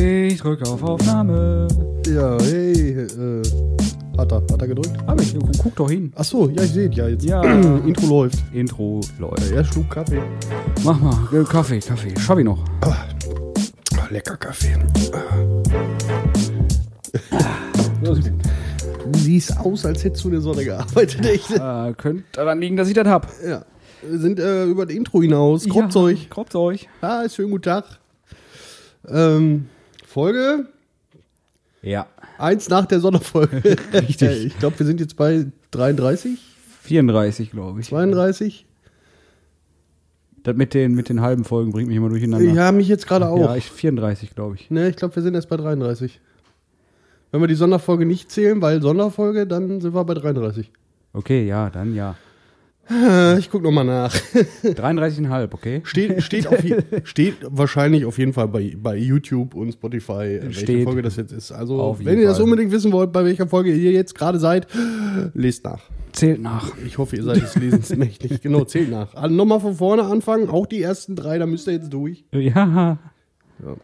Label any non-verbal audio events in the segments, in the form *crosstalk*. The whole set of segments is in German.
Ich drücke auf Aufnahme. Ja, hey, äh, hat er, hat er gedrückt? Hab ich, guck doch hin. Ach so, ja, ich sehe ja jetzt. Ja. *clears throat* Intro läuft. Intro läuft. Er schlug Kaffee. Mach mal, äh, Kaffee, Kaffee. Schau ich noch. Ah, lecker Kaffee. Gut. Du siehst aus, als hättest du in der Sonne gearbeitet, echt. Äh, könnte daran liegen, dass ich das hab. Ja. Wir sind äh, über das Intro hinaus. Kommt's ja, euch. Kommt's euch. Ah, ist schönen guten Tag. Ähm, Folge Ja. 1 nach der Sonderfolge. *laughs* Richtig. ich glaube, wir sind jetzt bei 33, 34, glaube ich. 32. Das mit den, mit den halben Folgen bringt mich immer durcheinander. Ja, mich jetzt gerade auch. Ja, ich 34, glaube ich. Ne, ich glaube, wir sind erst bei 33. Wenn wir die Sonderfolge nicht zählen, weil Sonderfolge, dann sind wir bei 33. Okay, ja, dann ja. *laughs* Ich guck noch mal nach. 33,5, okay? Steht, steht, auf, steht wahrscheinlich auf jeden Fall bei, bei YouTube und Spotify, äh, welche Steht. Folge das jetzt ist. Also, wenn ihr das Fall. unbedingt wissen wollt, bei welcher Folge ihr jetzt gerade seid, lest nach. Zählt nach. Ich hoffe, ihr seid des Lesens mächtig. Genau, zählt nach. Also nochmal von vorne anfangen, auch die ersten drei, da müsst ihr jetzt durch. Ja. Ja.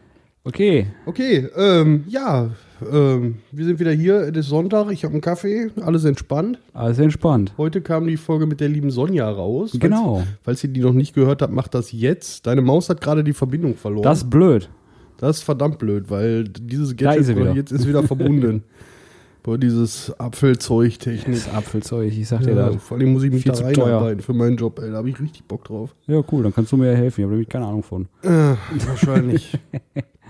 Okay. Okay, ähm, ja, ähm, wir sind wieder hier, es ist Sonntag, ich habe einen Kaffee, alles entspannt. Alles entspannt. Heute kam die Folge mit der lieben Sonja raus. Falls- Genau. Falls ihr die noch nicht gehört habt, macht das jetzt. Deine Maus hat gerade die Verbindung verloren. Das ist blöd. das ist verdammt blöd, weil dieses Gadget ist jetzt ist wieder verbunden. *laughs* Boah, dieses Apfelzeug-Technik. Das Apfelzeug, ich sag dir Ja, das. vor allem muss ich mich Viel da reinarbeiten für meinen Job, ey. Da habe ich richtig Bock drauf. Ja, cool, dann kannst du mir ja helfen. Ich habe nämlich keine Ahnung von. Äh, wahrscheinlich. *laughs*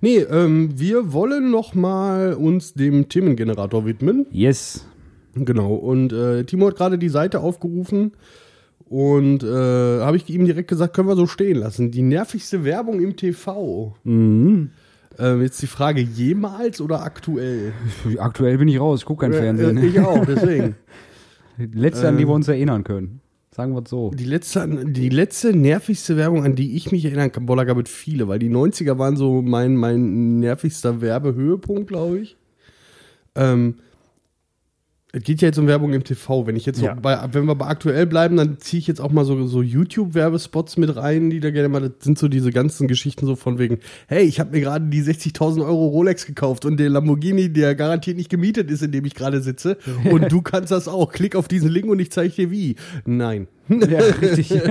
nee, ähm, wir wollen noch mal uns dem Themengenerator widmen. Yes. Genau, und äh, Timo hat gerade die Seite aufgerufen und äh, habe ich ihm direkt gesagt, können wir so stehen lassen. Die nervigste Werbung im TV. Mhm. Ähm, jetzt die Frage, jemals oder aktuell? Aktuell bin ich raus, ich gucke kein Fernsehen. Äh, ich auch, deswegen. *laughs* Letzte, an die Ähm. wir uns erinnern können. Sagen wir es so. Die letzte, die letzte nervigste Werbung, an die ich mich erinnern kann, boah, da gab es viele, weil die 90er waren so mein, mein nervigster Werbehöhepunkt, glaube ich. Ähm, es geht ja jetzt um Werbung im TV. Wenn ich jetzt so Ja. bei, wenn wir bei aktuell bleiben, dann ziehe ich jetzt auch mal so, so YouTube-Werbespots mit rein, die da gerne mal, das sind so diese ganzen Geschichten so von wegen, hey, ich habe mir gerade die 60.000 Euro Rolex gekauft und der Lamborghini, der garantiert nicht gemietet ist, in dem ich gerade sitze. *laughs* und du kannst das auch. Klick auf diesen Link und ich zeige dir wie. Nein. Ja, richtig. *laughs*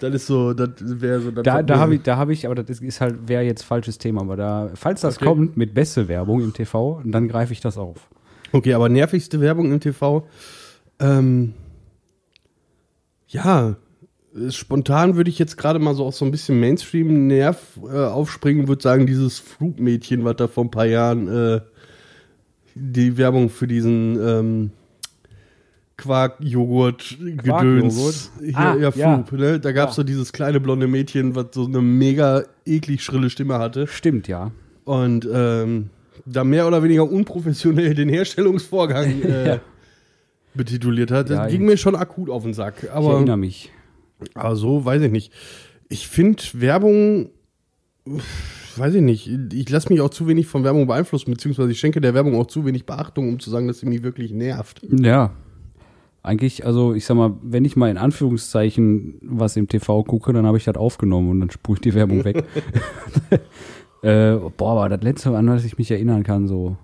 Das ist so, das wäre so. Das da da habe ich, da hab ich, aber das ist- ist halt, wäre jetzt falsches Thema. Aber da, falls das Okay. kommt mit beste Werbung im TV, dann greife ich das auf. *laughs* Okay, aber nervigste Werbung im TV. Ähm, ja, spontan würde ich jetzt gerade mal so auf so ein bisschen Mainstream-Nerv äh, aufspringen, würde sagen, dieses Flugmädchen, was da vor ein paar Jahren äh, die Werbung für diesen ähm, Quark-Joghurt-Gedöns. Hier, Ah, ja, ja. Flug, ne? Da gab es Ja. so dieses kleine blonde Mädchen, was so eine mega eklig schrille Stimme hatte. Stimmt, ja. Und ähm, da mehr oder weniger unprofessionell den Herstellungsvorgang *laughs* äh, Ja. betituliert hat. Das Ja, ging ich- mir schon akut auf den Sack. Ich Aber, erinnere mich. aber so weiß ich nicht. Ich finde Werbung, weiß ich nicht, ich lasse mich auch zu wenig von Werbung beeinflussen, beziehungsweise ich schenke der Werbung auch zu wenig Beachtung, um zu sagen, dass sie mich wirklich nervt. Ja. Eigentlich, also ich sag mal, wenn ich mal in Anführungszeichen was im TV gucke, dann habe ich das aufgenommen und dann spule ich die Werbung weg. *laughs* *laughs* äh, boah, aber das letzte, an das ich mich erinnern kann, so,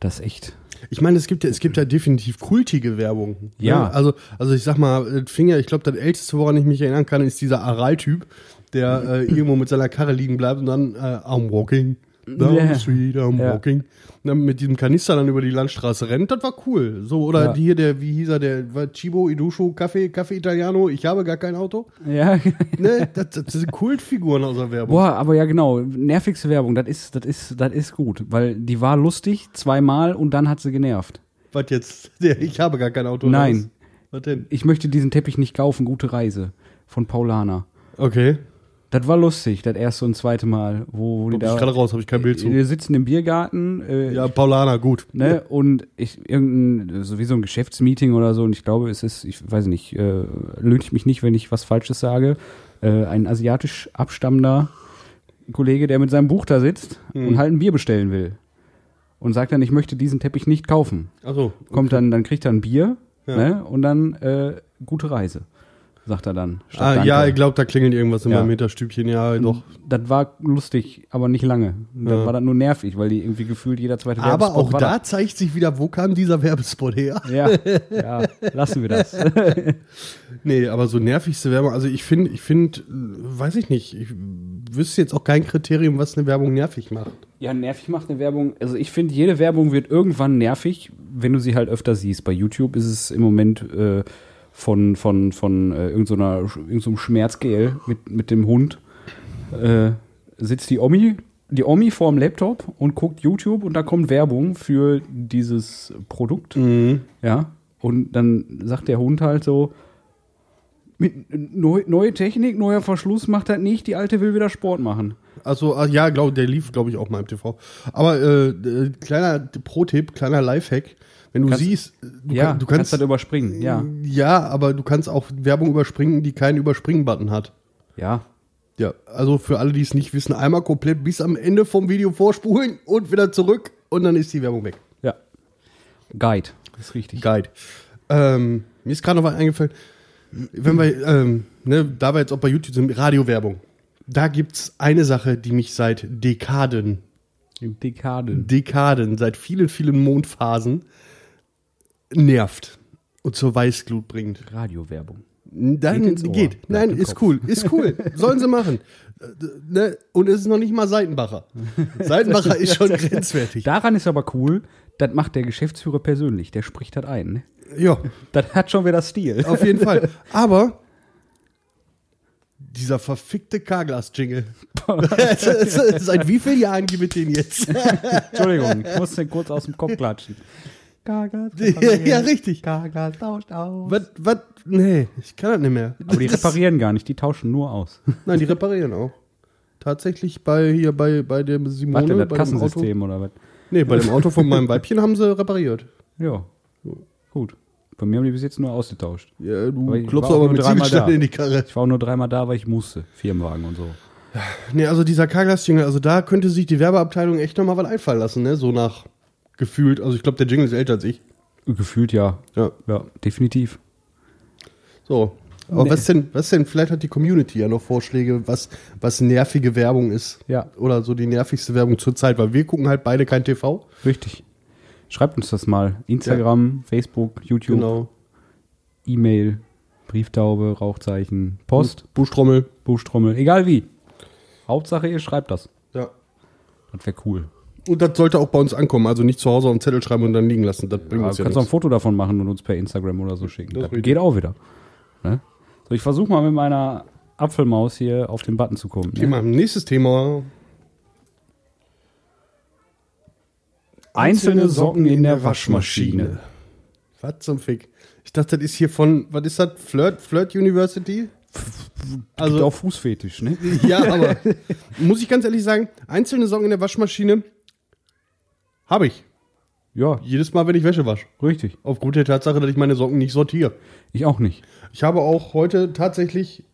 das echt. Ich meine, es gibt ja, es gibt ja definitiv kultige Werbung. ne? Ja. Also, also ich sag mal, das Finger, ich glaube, das älteste, woran ich mich erinnern kann, ist dieser Aral-Typ, der äh, irgendwo mit seiner Karre liegen bleibt und dann äh, I'm walking down Ja. the street, I'm Ja. walking. Dann mit diesem Kanister dann über die Landstraße rennt, das war cool. So, oder Ja. hier der, wie hieß er, der war Chibo Idusho, Kaffee, Kaffee Italiano, ich habe gar kein Auto. Ja, *laughs* Ne? Das, das sind Kultfiguren aus der Werbung. Boah, aber ja genau, nervigste Werbung, das ist, das ist, das ist gut, weil die war lustig zweimal und dann hat sie genervt. Was jetzt? *laughs* Ich habe gar kein Auto. Nein. Was denn? Ich möchte diesen Teppich nicht kaufen, gute Reise von Paulana. Okay. Das war lustig, das erste und zweite Mal, wo, wo die Komm ich gerade raus, habe ich kein Bild zu. Wir sitzen im Biergarten, äh, Ja, Paulana, gut. ne, und ich irgendein sowieso ein Geschäftsmeeting oder so und ich glaube, es ist, ich weiß nicht, äh, löhnt mich nicht, wenn ich was Falsches sage, äh, ein asiatisch abstammender Kollege, der mit seinem Buch da sitzt Hm. und halt ein Bier bestellen will und sagt dann, ich möchte diesen Teppich nicht kaufen. Achso. Kommt dann, dann kriegt er ein Bier, Ja. ne, und dann äh, gute Reise. Sagt er dann. Ah, Danke. ja, ich glaube, da klingelt irgendwas in Ja. meinem Hinterstübchen. Ja, doch. Das war lustig, aber nicht lange. Dann Ja. war das nur nervig, weil die irgendwie gefühlt jeder zweite Aber Werbespot auch war da zeigt sich wieder, wo kam dieser Werbespot her? Ja, *laughs* ja, lassen wir das. *laughs* Nee, aber so nervigste Werbung, also ich finde, ich finde, weiß ich nicht, ich wüsste jetzt auch kein Kriterium, was eine Werbung nervig macht. Ja, nervig macht eine Werbung. Also ich finde, jede Werbung wird irgendwann nervig, wenn du sie halt öfter siehst. Bei YouTube ist es im Moment äh, von, von, von äh, irgendeiner, irgendeinem so Schmerzgel mit, mit dem Hund. Äh, sitzt die Omi, die Omi vorm Laptop und guckt YouTube und da kommt Werbung für dieses Produkt. Ja. Und dann sagt der Hund halt so, mit, neu, neue Technik, neuer Verschluss macht das nicht, die alte will wieder Sport machen. Also, ah, ja, glaub, der lief, glaube ich, auch mal im TV. Aber äh, kleiner Pro-Tipp, kleiner Lifehack, wenn du Kannst- siehst, du, ja, kann, du kannst, das überspringen, ja. ja, aber du kannst auch Werbung überspringen, die keinen Überspringen-Button hat. Ja, Ja, also für alle, die es nicht wissen, einmal komplett bis am Ende vom Video vorspulen und wieder zurück und dann ist die Werbung weg. Ja. Guide, das ist richtig. Guide. Ähm, mir ist gerade noch was eingefallen. Wenn wir, ähm, ne, da wir jetzt auch bei YouTube sind, Radiowerbung. Da gibt's eine Sache, die mich seit Dekaden, Dekaden. Dekaden, seit vielen, vielen Mondphasen nervt und zur Weißglut bringt. Radiowerbung. Dann Geht geht. Nein, ist Kopf. cool, ist cool. *laughs* Sollen sie machen. Äh, ne? Und es ist noch nicht mal Seitenbacher. Seitenbacher *laughs* ist schon grenzwertig. Daran ist aber cool, das macht der Geschäftsführer persönlich, der spricht das ein. Ne? Ja, Das hat schon wieder Stil. auf jeden Fall. *laughs* Aber dieser verfickte Carglass-Jingle. Seit wie vielen Jahren gibt es den jetzt? Entschuldigung, ich muss den kurz aus dem Kopf klatschen. Karglas, *laughs* ja, richtig. Karglas tauscht aus. Was, was? Nee, ich kann das nicht mehr. Aber die Das- reparieren gar nicht, die tauschen nur aus. *laughs* Nein, die reparieren auch. Tatsächlich bei hier bei, bei dem Simone, Warte, das bei dem Auto. Kassensystem oder was? Nee, bei dem Auto von meinem Weibchen haben sie repariert. Ja, gut. Bei mir haben die bis jetzt nur ausgetauscht. Ja, du ich klopfst aber nur mit dreimal da. in die Karre. Ich war auch nur dreimal da, weil ich musste. Firmenwagen und so. Nee, also dieser Carglass-Jingle, also da könnte sich die Werbeabteilung echt nochmal was einfallen lassen, ne? So nach gefühlt. Also ich glaube, der Jingle ist älter als ich. Gefühlt ja. Ja. Ja, definitiv. So. Aber Nee. was denn, was denn, vielleicht hat die Community ja noch Vorschläge, was, was nervige Werbung ist. Ja. Oder so die nervigste Werbung zur Zeit, weil wir gucken halt beide kein TV. Richtig. Schreibt uns das mal. Instagram, Facebook, YouTube, Genau. E-Mail, Brieftaube, Rauchzeichen, Post, Buschtrommel. Buchstrommel, egal wie. Hauptsache, ihr schreibt das. Ja. Das wäre cool. Und das sollte auch bei uns ankommen. Also nicht zu Hause auf einen Zettel schreiben und dann liegen lassen. Das bringt Ja, uns du ja kannst auch ein nichts. Foto davon machen und uns per Instagram oder so schicken. Das Das, geht auch wieder. Ne? So, ich versuche mal mit meiner Apfelmaus hier auf den Button zu kommen. Ne? Thema. Nächstes Thema. Einzelne Socken in der Waschmaschine. Was zum Fick? Ich dachte, das ist hier von, was ist das? Flirt, Flirt University? Also Also, auch Fußfetisch, ne? ja, aber *laughs* muss ich ganz ehrlich sagen, einzelne Socken in der Waschmaschine habe ich. Ja, Jedes Mal, wenn ich Wäsche wasche. richtig. Aufgrund der Tatsache, dass ich meine Socken nicht sortiere. Ich auch nicht. Ich habe auch heute tatsächlich.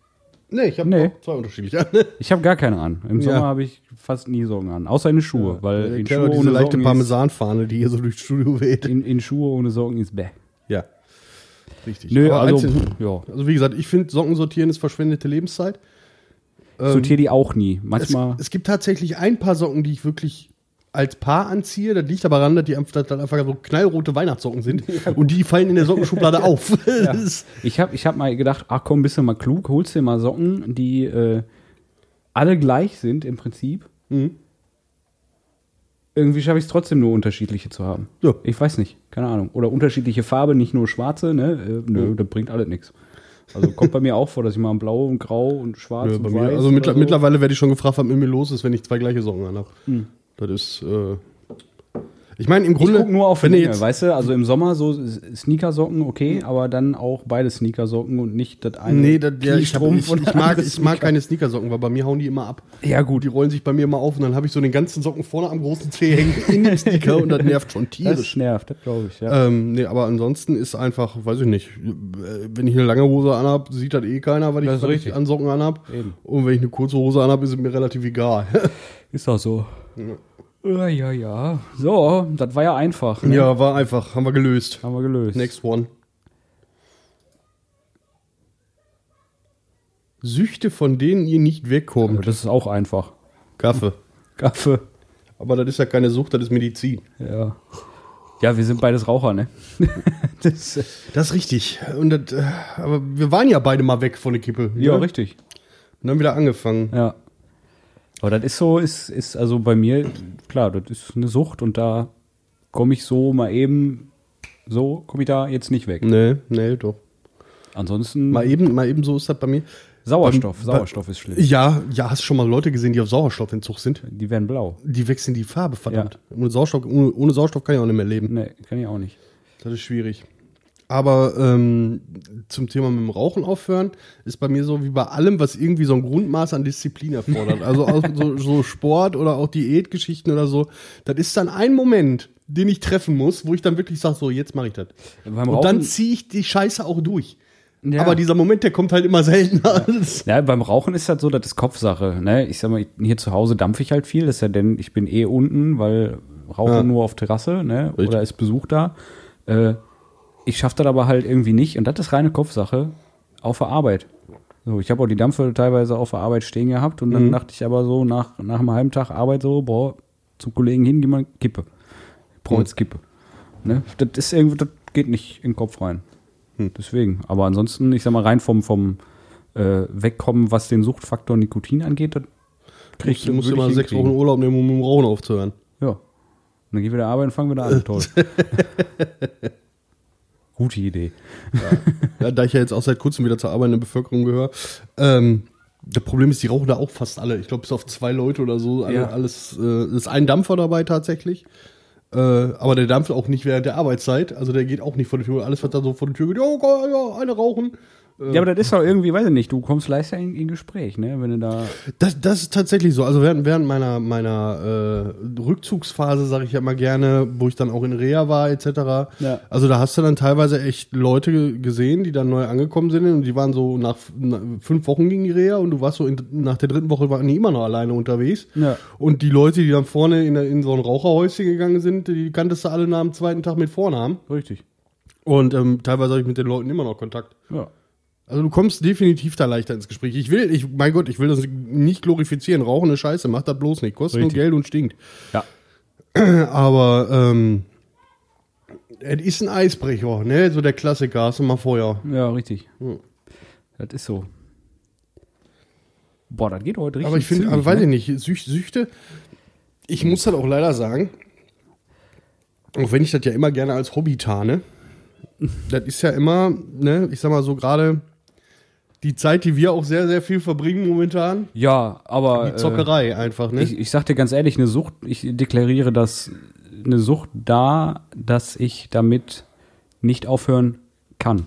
Nee, ich habe Nee. zwei unterschiedliche. an. Ich habe gar keine an. Im Ja. Sommer habe ich fast nie Socken an. Außer in Schuhe, weil Ich in Schuhe, diese ohne leichte Socken Parmesanfahne, die hier so durchs Studio weht. in, in Schuhe ohne Socken ist bäh. Ja. Richtig. Nö, Aber also, einzeln- ja. also wie gesagt, ich finde Socken sortieren ist verschwendete Lebenszeit. Ich sortiere die auch nie. Manchmal. Es, es gibt tatsächlich ein paar Socken, die ich wirklich als Paar anziehe. Das liegt aber daran, dass die dass das einfach so knallrote Weihnachtssocken sind. Und die fallen in der Sockenschublade *laughs* auf. *laughs* Ist- Ich habe ich hab mal gedacht, ach komm, bist du mal klug, holst dir mal Socken, die äh, alle gleich sind im Prinzip. Mhm. Irgendwie schaffe ich es trotzdem nur unterschiedliche zu haben. Ja. Ich weiß nicht, keine Ahnung. Oder unterschiedliche Farbe, nicht nur schwarze, ne? Äh, nö, das bringt alles nichts. Also kommt bei mir auch vor, dass ich mal blau und grau und schwarz Ja, und weiß mir, also mittler- so. mittlerweile werde ich schon gefragt, was mit mir los ist, wenn ich zwei gleiche Socken anhabe. Hm. Das ist, äh, ich meine, im Ich Grunde, gucke nur auf wenn Länge, jetzt, weißt du? Also im Sommer so Sneakersocken, okay, aber dann auch beide Sneakersocken und nicht das eine nee, das, ja, ich, hab, ich, ich, das mag, ich mag keine Sneakersocken, weil bei mir hauen die immer ab. Ja gut, Die rollen sich bei mir immer auf und dann habe ich so den ganzen Socken vorne am großen Zeh hängen in dem Sneaker und das nervt schon das tierisch. nervt, das glaube ich, ja. Ähm, nee, aber ansonsten ist einfach, weiß ich nicht, äh, wenn ich eine lange Hose anhab, sieht das eh keiner, weil ich, Das was ich richtig. an Socken anhab. Eben. Und wenn ich eine kurze Hose anhab, ist es mir relativ egal. *laughs* Ist auch so. Ja, ja, ja. So, das war ja einfach. Ne? ja, war einfach, haben wir gelöst. Haben wir gelöst. Next one. Süchte, von denen ihr nicht Aber wegkommt. das ist auch einfach. Kaffee. Kaffee. *laughs* Aber das ist ja keine Sucht, das ist Medizin. Ja. Ja, wir sind beides Raucher, ne? *laughs* das, äh, Das ist richtig. Und das, äh, aber wir waren ja beide mal weg von der Kippe. ja, ne? richtig. Und dann wieder angefangen. Ja. Aber das ist so, ist, ist also bei mir, klar, das ist eine Sucht und da komme ich so mal eben, so komme ich da jetzt nicht weg. Nee, nee, doch. Ansonsten Mal eben, mal eben so ist das bei mir. Sauerstoff, Beim- Sauerstoff ist schlimm. Ja, ja, hast schon mal Leute gesehen, die auf Sauerstoffentzug sind? Die werden blau. Die wechseln die Farbe, verdammt. Ohne, Sauerstoff, ohne, ohne Sauerstoff kann ich auch nicht mehr leben. Nee, kann ich auch nicht. Das ist schwierig. Aber ähm, zum Thema mit dem Rauchen aufhören ist bei mir so wie bei allem, was irgendwie so ein Grundmaß an Disziplin erfordert. Also auch so, so Sport oder auch Diätgeschichten oder so. Das ist dann ein Moment, den ich treffen muss, wo ich dann wirklich sage, so jetzt mache ich das. Beim Und Rauchen, dann ziehe ich die Scheiße auch durch. Ja. Aber dieser Moment, der kommt halt immer seltener. Ja, beim Rauchen ist das so, das ist Kopfsache. Ne? Ich sag mal, hier zu Hause dampfe ich halt viel, das ist ja denn, ich bin eh unten, weil Rauche Ja. nur auf Terrasse, ne? Oder ist Besuch da. Äh, ich schaffe das aber halt irgendwie nicht und das ist reine Kopfsache auf der Arbeit. So, ich habe auch die Dampfe teilweise auf der Arbeit stehen gehabt und dann Mhm. dachte ich aber so nach, nach einem halben Tag Arbeit so, boah, zum Kollegen hin, geh mal Kippe. Ich brauche Mhm. jetzt Kippe. Ne? Das ist irgendwie, das geht nicht in den Kopf rein. Hm. Deswegen. Aber ansonsten, ich sag mal, rein vom, vom äh, Wegkommen, was den Suchtfaktor Nikotin angeht, das kriegst Du musst immer sechs Wochen. Urlaub nehmen, um mit dem Rauchen aufzuhören. Ja. Und dann geh wieder arbeiten und fang wieder an. *laughs* Toll. *laughs* Gute Idee. Ja, da ich ja jetzt auch seit kurzem wieder zur arbeitenden Bevölkerung gehöre. Ähm, das Problem ist, die rauchen da auch fast alle. Ich glaube, bis auf zwei Leute oder so. Ja. Alles äh, ist ein Dampfer dabei tatsächlich. Äh, aber der dampft auch nicht während der Arbeitszeit. Also der geht auch nicht vor die Tür. Alles, was da so vor die Tür geht, ja, okay, ja, eine rauchen. Ja, aber das ist doch irgendwie, weiß ich nicht, du kommst leichter in, in Gespräch, ne? Wenn du da. Das, das ist tatsächlich so. Also während, während meiner, meiner äh, Rückzugsphase, sage ich ja immer gerne, wo ich dann auch in Reha war, etc. Ja. Also da hast du dann teilweise echt Leute ge- gesehen, die dann neu angekommen sind und die waren so nach, nach fünf Wochen gegen die Reha und du warst so in, nach der dritten Woche waren die immer noch alleine unterwegs. Ja. Und die Leute, die dann vorne in, in so ein Raucherhäuschen gegangen sind, die kanntest du alle nach dem zweiten Tag mit Vornamen. Richtig. Und ähm, teilweise habe ich mit den Leuten immer noch Kontakt. Ja. Also du kommst definitiv da leichter ins Gespräch. Ich will, ich, mein Gott, ich will das nicht glorifizieren. Rauchen ist scheiße, macht das bloß nicht. Kostet Richtig. nur Geld und stinkt. Ja. *clears throat* Aber ähm, es ist ein Eisbrecher, ne? So der Klassiker, hast du mal Feuer. Ja, richtig. Hm. Das ist so. Boah, das geht heute richtig. Aber ich finde, aber weiß ne? ich nicht, Süch, Süchte, ich muss das auch leider sagen, auch wenn ich das ja immer gerne als Hobby tarne, das ist ja immer, ne, ich sag mal so gerade die Zeit, die wir auch sehr, sehr viel verbringen momentan, Ja, aber. die Zockerei einfach, ne? Ich, ich sag dir ganz ehrlich, eine Sucht, ich deklariere das eine Sucht da, dass ich damit nicht aufhören kann.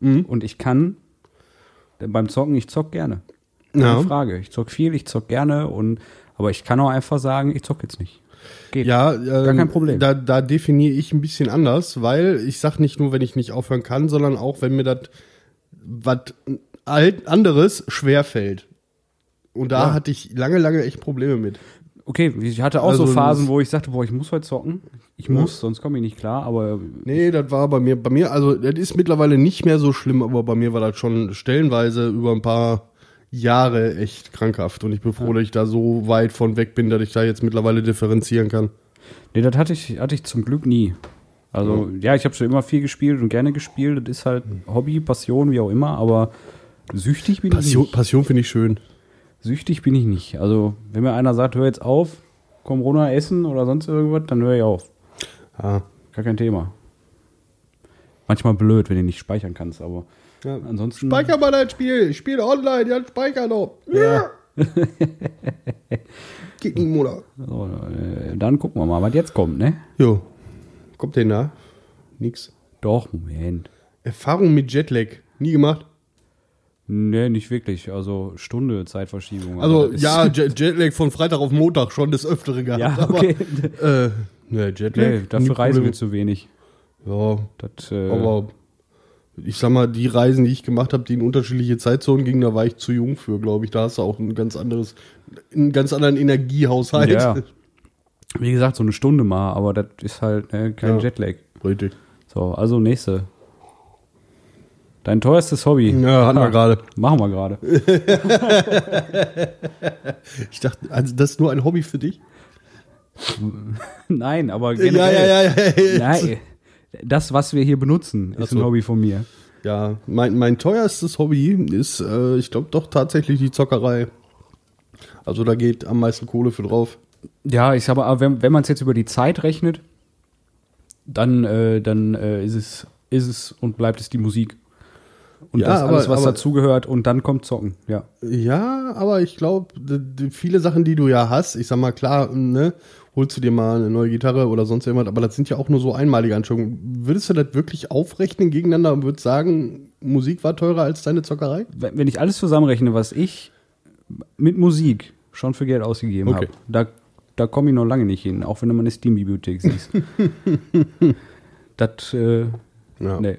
Mhm. Und ich kann denn beim Zocken, ich zock gerne. Keine Ja. Frage. Ich zock viel, ich zock gerne und aber ich kann auch einfach sagen, ich zock jetzt nicht. Geht. Ja, ähm, kein Problem. Da, da definiere ich ein bisschen anders, weil ich sag nicht nur, wenn ich nicht aufhören kann, sondern auch, wenn mir das was anderes schwerfällt. Und da Ja. hatte ich lange, lange echt Probleme mit. Okay, ich hatte auch Also so Phasen, wo ich sagte, boah, ich muss heute zocken. Ich muss, sonst komme ich nicht klar, aber Nee, das war bei mir, bei mir, also das ist mittlerweile nicht mehr so schlimm, aber bei mir war das schon stellenweise über ein paar Jahre echt krankhaft. Und ich bin froh, dass ich da so weit von weg bin, dass ich da jetzt mittlerweile differenzieren kann. Nee, das hatte ich, hatte ich zum Glück nie. Also, ja, ich habe schon immer viel gespielt und gerne gespielt. Das ist halt Hobby, Passion, wie auch immer, aber süchtig bin ich Passion, nicht. Passion finde ich schön. Süchtig bin ich nicht. Also, wenn mir einer sagt, hör jetzt auf, komm runter essen oder sonst irgendwas, dann höre ich auf. Ja. Gar kein Thema. Manchmal blöd, wenn du nicht speichern kannst, aber Ja. ansonsten. Speicher mal dein Spiel. Ich spiele online, ja, speicher noch. Ja. Geht nicht, Mutter. So, äh, dann gucken wir mal, was jetzt kommt, ne? Jo. Kommt denn da? Nix. Doch, Moment. Erfahrung mit Jetlag. Nie gemacht. Nee, nicht wirklich. Also Stunde Zeitverschiebung. Also, Aber das ja, Jet Jetlag von Freitag auf Montag schon des Öfteren gehabt. Ja, aber, okay. Äh, ne, Jetlag. Nee, dafür reisen wir zu wenig. Ja, Das, äh, aber ich sag mal, die Reisen, die ich gemacht habe, die in unterschiedliche Zeitzonen gingen, da war ich zu jung für, glaube ich. Da hast du auch ein ganz anderes, einen ganz anderen Energiehaushalt. Ja. *laughs* wie gesagt, so eine Stunde mal, aber das ist halt äh, kein Ja. Jetlag. Richtig. So, also nächste. Dein teuerstes Hobby. Ja, hatten wir gerade. Machen wir gerade. *laughs* Ich dachte, also das ist nur ein Hobby für dich? *laughs* Nein, aber Ja, generell. ja, ja, ja. Nein, das, was wir hier benutzen, ist so. ein Hobby von mir. Ja, mein, mein teuerstes Hobby ist, äh, ich glaube, doch tatsächlich die Zockerei. Also da geht am meisten Kohle für drauf. Ja, ich sage aber, wenn, wenn man es jetzt über die Zeit rechnet, dann, äh, dann äh, ist, es, ist es und bleibt es die Musik. Und Ja, das aber- alles, was dazugehört und dann kommt Zocken, ja. Ja, aber ich glaube, viele Sachen, die du ja hast, ich sag mal, klar, ne, holst du dir mal eine neue Gitarre oder sonst irgendwas, aber das sind ja auch nur so einmalige Anschaffungen. Würdest du das wirklich aufrechnen gegeneinander und würdest sagen, Musik war teurer als deine Zockerei? Wenn wenn ich alles zusammenrechne, was ich mit Musik schon für Geld ausgegeben Okay. habe, da, da komme ich noch lange nicht hin, auch wenn du meine Steam-Bibliothek siehst. *laughs* das, äh, Ja. nee.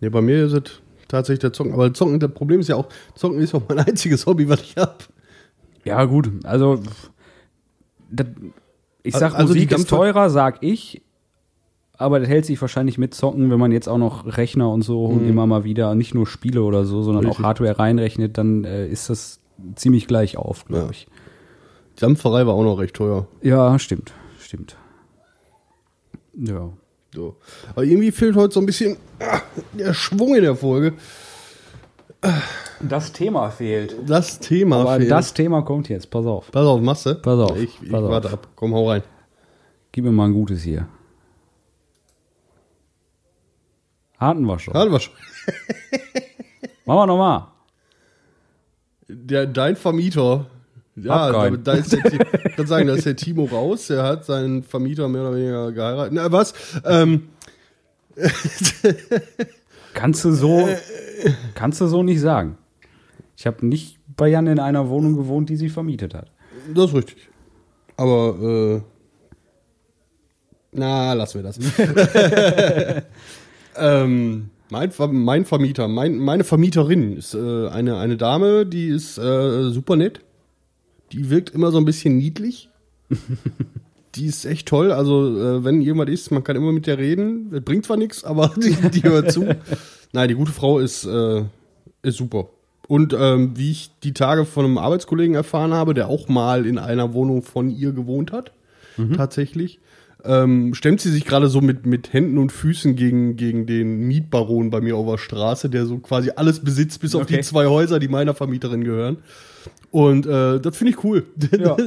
Nee, bei mir ist es tatsächlich der Zocken. Aber Zocken, das Problem ist ja auch, Zocken ist auch mein *laughs* einziges Hobby, was ich habe. Ja, gut, also das, ich sag, Also die Musik ist teurer, sag ich, aber das hält sich wahrscheinlich mit Zocken, wenn man jetzt auch noch Rechner und so und immer mal wieder nicht nur Spiele oder so, sondern Mhm. Richtig. auch Hardware reinrechnet, dann äh, ist das ziemlich gleich auf, glaube Ja. Die Dampferei war auch noch recht teuer. Ja, stimmt, stimmt. Ja. So. Aber irgendwie fehlt heute so ein bisschen der Schwung in der Folge. Das Thema fehlt. Das Thema Aber fehlt. das Thema kommt jetzt, pass auf. Pass auf, du? Pass auf, Ich, ich pass auf. warte ab. Komm, hau rein. Gib mir mal ein gutes hier. Hatten wir schon. Hatten wir schon. Machen wir nochmal. Der, dein Vermieter. Ja, da, da ist der, ich kann sagen, da ist der Timo raus. Der hat seinen Vermieter mehr oder weniger geheiratet. Na, was? Ähm, *laughs* Kannst du so, kannst du so nicht sagen. Ich habe nicht bei Jan in einer Wohnung gewohnt, die sie vermietet hat. das ist richtig. Aber, äh, na, lassen wir das. *laughs* ähm, mein, mein Vermieter, mein, meine Vermieterin ist äh, eine, eine Dame, die ist äh, super nett. Die wirkt immer so ein bisschen niedlich. *laughs* die ist echt toll. Also, äh, wenn jemand ist, man kann immer mit der reden. Das bringt zwar nichts, aber *laughs* die, die hört zu. Nein, die gute Frau ist, äh, ist super. Und ähm, wie ich die Tage von einem Arbeitskollegen erfahren habe, der auch mal in einer Wohnung von ihr gewohnt hat, tatsächlich, ähm, stemmt sie sich gerade so mit, mit Händen und Füßen gegen, gegen den Mietbaron bei mir auf der Straße, der so quasi alles besitzt, bis auf Okay. die zwei Häuser, die meiner Vermieterin gehören. Und äh, das finde ich cool. Ja. *laughs*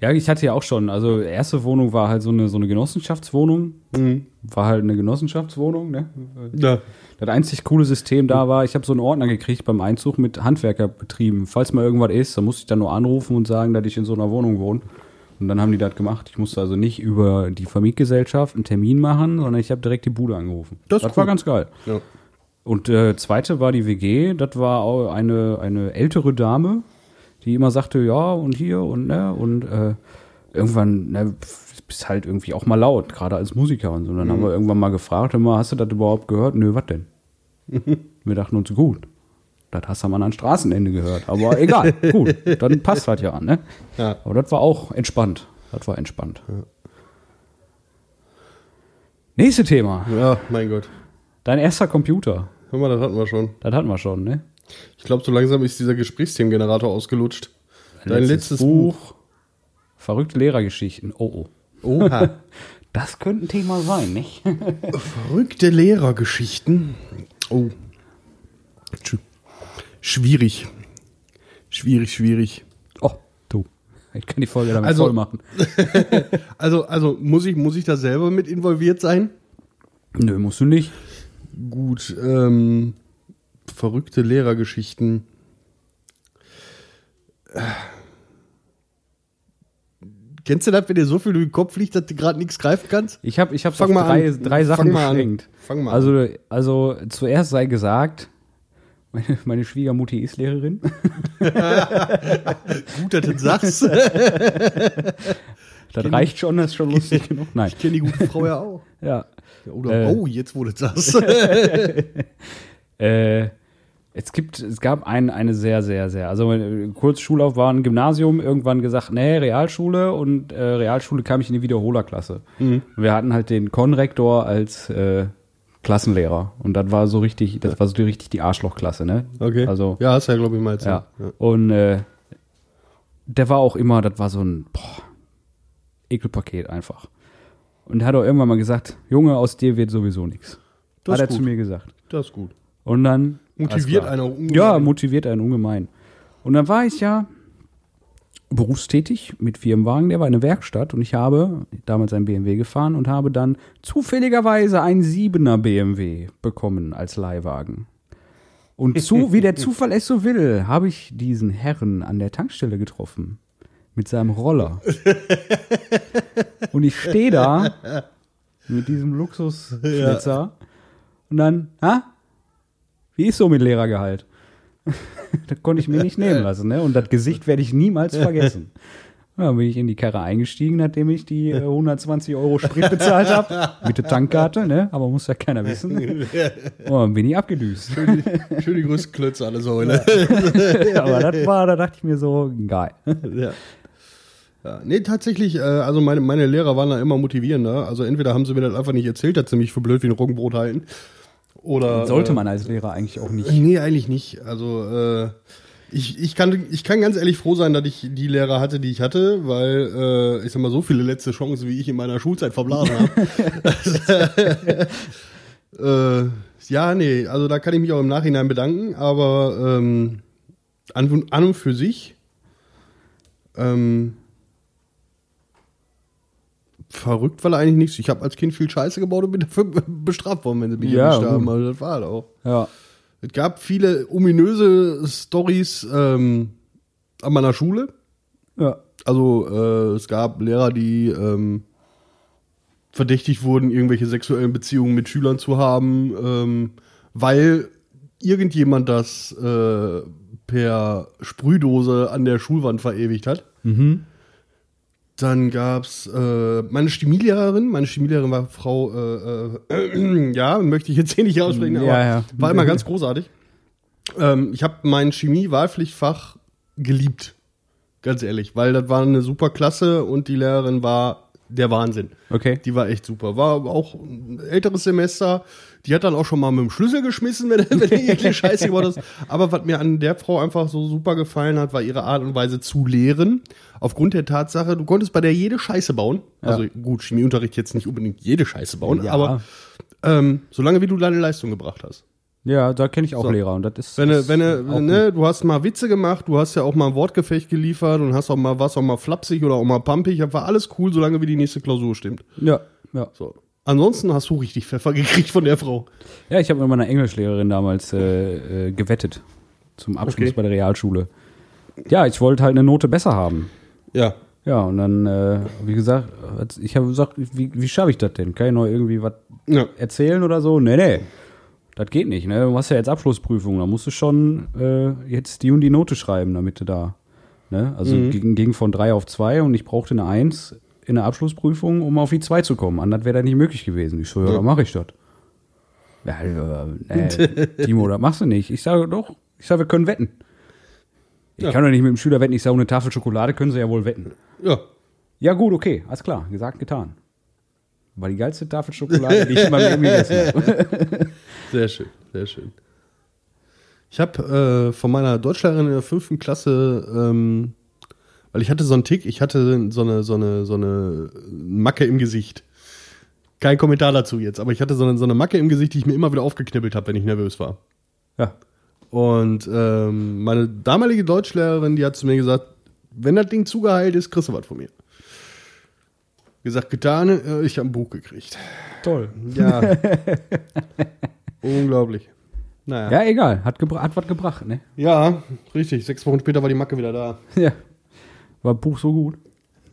Ja, ich hatte ja auch schon. Also erste Wohnung war halt so eine so eine Genossenschaftswohnung. Mhm. War halt eine Genossenschaftswohnung. Ne? ja. Das einzig coole System da war, ich habe so einen Ordner gekriegt beim Einzug mit Handwerkerbetrieben. Falls mal irgendwas ist, dann musste ich dann nur anrufen und sagen, dass ich in so einer Wohnung wohne. Und dann haben die das gemacht. Ich musste also nicht über die Vermietgesellschaft einen Termin machen, sondern ich habe direkt die Bude angerufen. Das ist war ganz geil. ja. Und äh, zweite war die WG. Das war auch eine, eine ältere Dame, die immer sagte, ja und hier und ne und äh, irgendwann ne, bist halt irgendwie auch mal laut, gerade als Musiker und so. Und dann haben wir irgendwann mal gefragt, immer, hast du das überhaupt gehört? Nö, was denn? *laughs* wir dachten uns, gut, das hast du am anderen Straßenende gehört. Aber egal, *laughs* gut, dann passt das ja, ne? Ja. Aber das war auch entspannt. Das war entspannt. Nächste Thema. ja, mein Gott. Dein erster Computer. Hör mal, das hatten wir schon. Das hatten wir schon, ne? Ich glaube, so langsam ist dieser Gesprächsthemengenerator ausgelutscht. Dein letztes Buch. Verrückte Lehrergeschichten. Oh, oh. Oha. *laughs* Das könnte ein Thema sein, nicht? Verrückte Lehrergeschichten. Oh. Sch- Schwierig. Schwierig, schwierig. Oh, du. Ich kann die Folge damit Also- voll machen. *laughs* Also, also muss ich, muss ich da selber mit involviert sein? Nö, musst du nicht. Gut, ähm, verrückte Lehrergeschichten. Äh. Kennst du das, wenn dir so viel durch den Kopf liegt, dass du gerade nichts greifen kannst? Ich habe ich hab's Fang auf drei, an. drei Sachen Fang mal an. beschränkt. Fang mal also, also zuerst sei gesagt, meine, meine Schwiegermutti ist Lehrerin. *laughs* Gut, dass du das sagst. Das reicht schon, das ist schon lustig *laughs* genug. Nein. Ich kenne die gute Frau ja auch. Ja. Oder, Äh. oh, jetzt du das. *laughs* Äh, es gibt, es gab ein, eine sehr, sehr, sehr, also äh, kurz Schullaufbahn, Gymnasium, irgendwann gesagt, nee, Realschule und äh, Realschule kam ich in die Wiederholerklasse. Mhm. Wir hatten halt den Konrektor als äh, Klassenlehrer. Und das war so richtig, das war so die, richtig die Arschlochklasse, ne? Okay. Also, ja, hast ja, glaube ich, mal erzählt. ja. Und äh, der war auch immer, das war so ein boah, Ekelpaket einfach. Und hat auch irgendwann mal gesagt, Junge, aus dir wird sowieso nichts. Das Hat ist er zu gut. mir gesagt. Das ist gut. Und dann Motiviert einer ungemein. Ja, motiviert einen ungemein. Und dann war ich ja berufstätig mit Firmenwagen, der war in der Werkstatt und ich habe damals einen BMW gefahren und habe dann zufälligerweise einen 7er BMW bekommen als Leihwagen. Und zu, *laughs* wie der Zufall es so will, habe ich diesen Herrn an der Tankstelle getroffen. Mit seinem Roller. Und ich stehe da mit diesem Luxusflitzer. Und dann, ha? Wie ist so mit Lehrergehalt? *laughs* das konnte ich mir nicht nehmen lassen, ne? Und das Gesicht werde ich niemals vergessen. *laughs* Ja, dann bin ich in die Karre eingestiegen, nachdem ich die äh, 120 Euro Sprit bezahlt habe. Mit der Tankkarte, ne? Aber muss ja keiner wissen. Und *laughs* dann bin ich abgedüst. Schön die größten Klötze alle so, ne? Aber das war, da dachte ich mir so, geil. Ja. Ja, nee, tatsächlich, äh, also meine, meine Lehrer waren da immer motivierender. Also entweder haben sie mir das einfach nicht erzählt, dass sie mich für blöd wie ein Roggenbrot halten. Oder. Sollte äh, man als Lehrer eigentlich auch nicht. Nee, eigentlich nicht. Also, äh, ich, ich, kann, ich kann ganz ehrlich froh sein, dass ich die Lehrer hatte, die ich hatte, weil, äh, ich sag mal, so viele letzte Chancen, wie ich in meiner Schulzeit verblasen habe. *laughs* äh, ja, nee, also da kann ich mich auch im Nachhinein bedanken, aber ähm, an, an und für sich ähm, verrückt, weil eigentlich nichts. Ich habe als Kind viel Scheiße gebaut und bin *laughs* dafür bestraft worden, wenn sie mich Ja, erwischt haben. Also das war halt auch. Ja. Es gab viele ominöse Stories ähm, an meiner Schule. Ja. Also äh, es gab Lehrer, die ähm, verdächtigt wurden, irgendwelche sexuellen Beziehungen mit Schülern zu haben, ähm, weil irgendjemand das äh, per Sprühdose an der Schulwand verewigt hat. Mhm. Dann gab's äh, meine Chemielehrerin. Meine Chemielehrerin war Frau, äh, äh, *clears throat* ja, möchte ich jetzt hier nicht aussprechen, Ja, aber ja. war immer ganz großartig. Ähm, ich habe mein Chemie-Wahlpflichtfach geliebt, ganz ehrlich, weil das war eine super Klasse und die Lehrerin war der Wahnsinn. Okay. Die war echt super. War auch ein älteres Semester. Die hat dann auch schon mal mit dem Schlüssel geschmissen, wenn, *laughs* wenn irgendwie *laughs* Scheiße gemacht hast. Aber was mir an der Frau einfach so super gefallen hat, war ihre Art und Weise zu lehren. Aufgrund der Tatsache, du konntest bei der jede Scheiße bauen. Also gut, Chemieunterricht jetzt nicht unbedingt jede Scheiße bauen, Ja. aber ähm, solange wie du deine Leistung gebracht hast. Ja, da kenne ich auch So. Lehrer und das ist. Wenn du, ist wenn du, ne, du hast mal Witze gemacht, du hast ja auch mal ein Wortgefecht geliefert und hast auch mal was auch mal flapsig oder auch mal pumpig. Das war alles cool, solange wie die nächste Klausur stimmt. Ja, ja. So. Ansonsten hast du richtig Pfeffer *laughs* gekriegt von der Frau. Ja, ich habe mit meiner Englischlehrerin damals äh, äh, gewettet. Zum Abschluss Okay. bei der Realschule. Ja, ich wollte halt eine Note besser haben. Ja. Ja, und dann, äh, wie gesagt, ich habe gesagt, wie, wie schaffe ich das denn? Kann ich noch irgendwie was Ja. erzählen oder so? Nee, nee. Das geht nicht, ne? Du hast ja jetzt Abschlussprüfung, da musst du schon äh, jetzt die und die Note schreiben, damit du da. Ne? Also ging, ging von drei auf zwei und ich brauchte eine Eins in der Abschlussprüfung, um auf die zwei zu kommen. Anders wäre das nicht möglich gewesen. Ich so, ja, dann mache ich das. Ja, äh, äh, *laughs* Timo, das machst du nicht. Ich sage doch, ich sage, wir können wetten. Ich Ja. kann doch nicht mit dem Schüler wetten, ich sage, eine Tafel Schokolade können sie ja wohl wetten. Ja. Ja, gut, okay, alles klar, gesagt, getan. War die geilste Tafel Schokolade, die ich in meinem Leben gegessen *laughs* habe. Sehr schön, sehr schön. Ich habe äh, von meiner Deutschlehrerin in der fünften Klasse, ähm, weil ich hatte so einen Tick, ich hatte so eine, so eine, so eine Macke im Gesicht. Kein Kommentar dazu jetzt, aber ich hatte so eine, so eine Macke im Gesicht, die ich mir immer wieder aufgeknibbelt habe, wenn ich nervös war. Ja. Und ähm, meine damalige Deutschlehrerin, die hat zu mir gesagt, wenn das Ding zugeheilt ist, kriegst du was von mir. Gesagt, getan, äh, ich habe ein Buch gekriegt. Toll. Ja. *laughs* Unglaublich. Naja. Ja, egal, hat, hat was gebracht, ne? Ja, richtig. Sechs Wochen später war die Macke wieder da. Ja. War Buch so gut.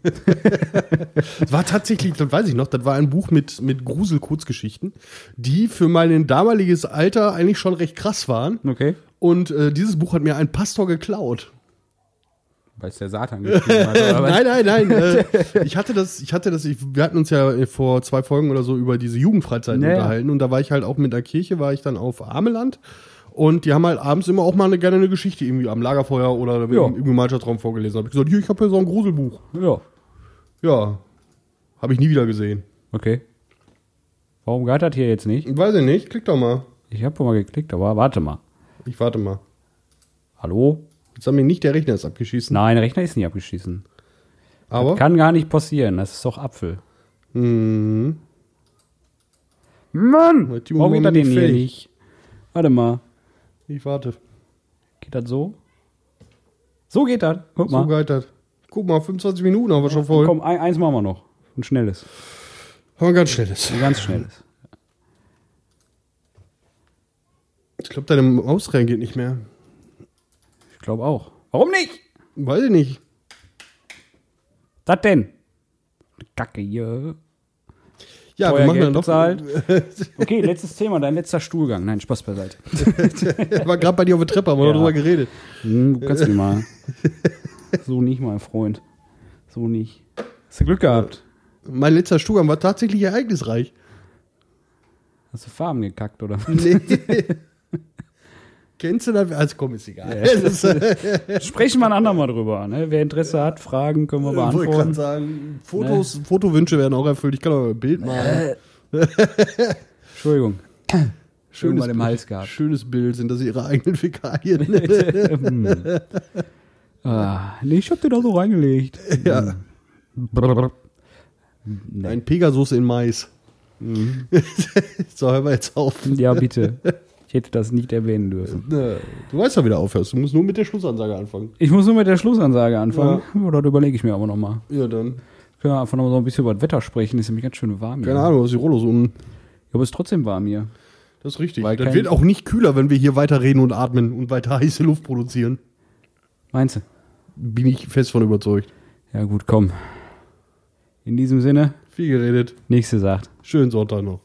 Das *laughs* war tatsächlich, das weiß ich noch, das war ein Buch mit, mit Grusel-Kurzgeschichten, die für mein damaliges Alter eigentlich schon recht krass waren. Okay. Und äh, dieses Buch hat mir ein Pastor geklaut. Weil es der Satan geschrieben hat. *laughs* nein, nein, nein. äh, *laughs* ich hatte das, ich hatte das, ich, wir hatten uns ja vor zwei Folgen oder so über diese Jugendfreizeiten Ja, ja. unterhalten und da war ich halt auch mit der Kirche, war ich dann auf Ameland und die haben halt abends immer auch mal eine, gerne eine Geschichte irgendwie am Lagerfeuer oder im, Ja. im Gemeinschaftsraum vorgelesen. Hab ich gesagt, hier, ich habe hier so ein Gruselbuch. Ja. Ja, habe ich nie wieder gesehen. Okay. Warum geht das hier jetzt nicht? Weiß ich nicht, klick doch mal. Ich habe mal geklickt, aber warte mal. Ich warte mal. Hallo? Jetzt haben wir nicht der Rechner ist abgeschießen. Nein, der Rechner ist nicht abgeschießen. aber. Kann gar nicht passieren. Das ist doch Apfel. Mhm. Mann! Warum geht das denn hier nicht? Warte mal. Ich warte. Geht das so? So geht das. Guck So mal. geht das. Guck mal, 25 Minuten haben wir schon voll. Komm, ein, eins machen wir noch. Ein schnelles. Aber ganz schnelles. Ein ganz schnelles. Ich glaube, deine Maus reagiert nicht mehr. Ich glaube auch. Warum nicht? Weiß ich nicht. Das denn? Kacke hier. Ja, Teuer wir machen Geld dann doch. bezahlt. *laughs* Okay, letztes Thema, dein letzter Stuhlgang. Nein, Spaß beiseite. *laughs* war gerade bei dir auf der Treppe, haben wir Ja. noch drüber geredet. Hm, du kannst nicht mal. So nicht, mein Freund. So nicht. Hast du Glück gehabt? Mein letzter Stuhlgang war tatsächlich ereignisreich. Hast du Farben gekackt, oder? Nee. *laughs* Kennst du das? Also komm, ist egal. *laughs* Das ist, äh, Sprechen wir ein andermal drüber. Ne? Wer Interesse hat, Fragen können wir wollte gerade beantworten. sagen, Fotos, Fotowünsche werden auch erfüllt. Ich kann auch ein Bild malen. *laughs* Entschuldigung. Schön mal im. Hals gehabt. Schönes Bild, sind das ihre eigenen Fäkalien? *laughs* Hm. ah, nee, ich hab dir da so reingelegt. ja. Brrr. Ein Pegasus in Mais. Mhm. so, hören wir jetzt auf. Ja, bitte. Hätte das nicht erwähnen dürfen. Ne, Du weißt ja, wie du aufhörst. Du musst nur mit der Schlussansage anfangen. Ich muss nur mit der Schlussansage anfangen. Oder das überlege ich mir aber nochmal. Ja, dann. Können wir einfach noch so ein bisschen über das Wetter sprechen. Ist nämlich ganz schön warm hier. Keine Ahnung, was die Rollos um. Aber es ist trotzdem warm hier. Das ist richtig. Weil das wird auch nicht kühler, wenn wir hier weiter reden und atmen und weiter *laughs* heiße Luft produzieren. Meinst du? Bin ich fest von überzeugt. Ja, gut, komm. In diesem Sinne, Viel geredet. nächste sagt. Schönen Sonntag noch.